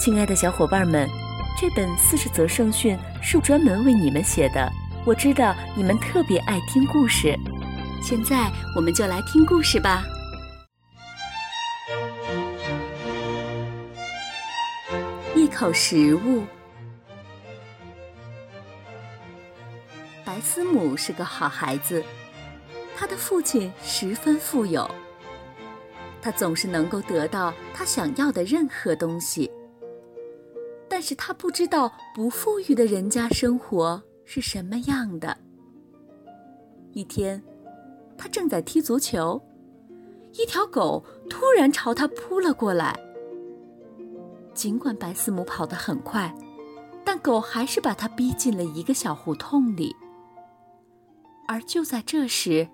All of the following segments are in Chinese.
亲爱的小伙伴们，这本四十则圣训是专门为你们写的。我知道你们特别爱听故事，现在我们就来听故事吧。一口食物。白思母是个好孩子，他的父亲十分富有，他总是能够得到他想要的任何东西。但是他不知道不富裕的人家生活是什么样的。一天，他正在踢足球，一条狗突然朝他扑了过来。尽管白思母跑得很快，但狗还是把他逼进了一个小胡同里。而就在这时，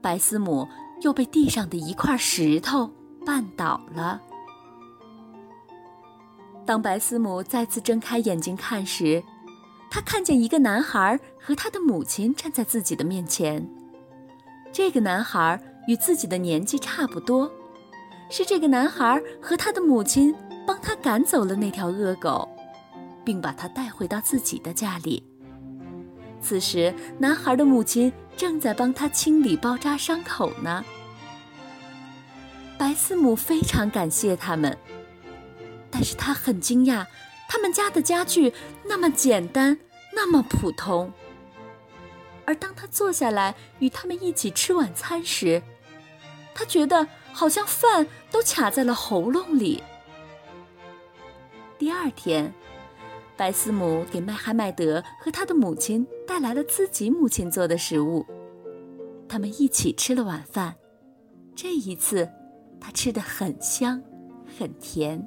白思母又被地上的一块石头绊倒了。当白思母再次睁开眼睛看时，他看见一个男孩和他的母亲站在自己的面前。这个男孩与自己的年纪差不多，是这个男孩和他的母亲帮他赶走了那条恶狗，并把他带回到自己的家里。此时，男孩的母亲正在帮他清理包扎伤口呢。白思母非常感谢他们。但是他很惊讶，他们家的家具那么简单，那么普通。而当他坐下来与他们一起吃晚餐时，他觉得好像饭都卡在了喉咙里。第二天，白思母给麦哈迈德和他的母亲带来了自己母亲做的食物，他们一起吃了晚饭。这一次，他吃的很香，很甜。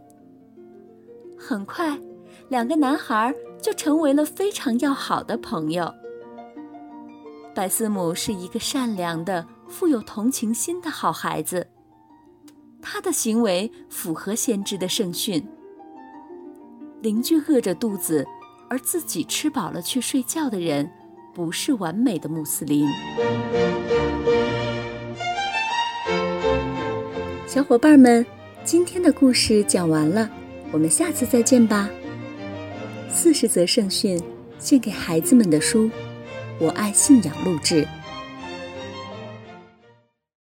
很快，两个男孩就成为了非常要好的朋友。白思母是一个善良的、富有同情心的好孩子，他的行为符合先知的圣训。邻居饿着肚子，而自己吃饱了去睡觉的人，不是完美的穆斯林。小伙伴们，今天的故事讲完了。我们下次再见吧。四十则圣训，献给孩子们的书，我爱信仰录制。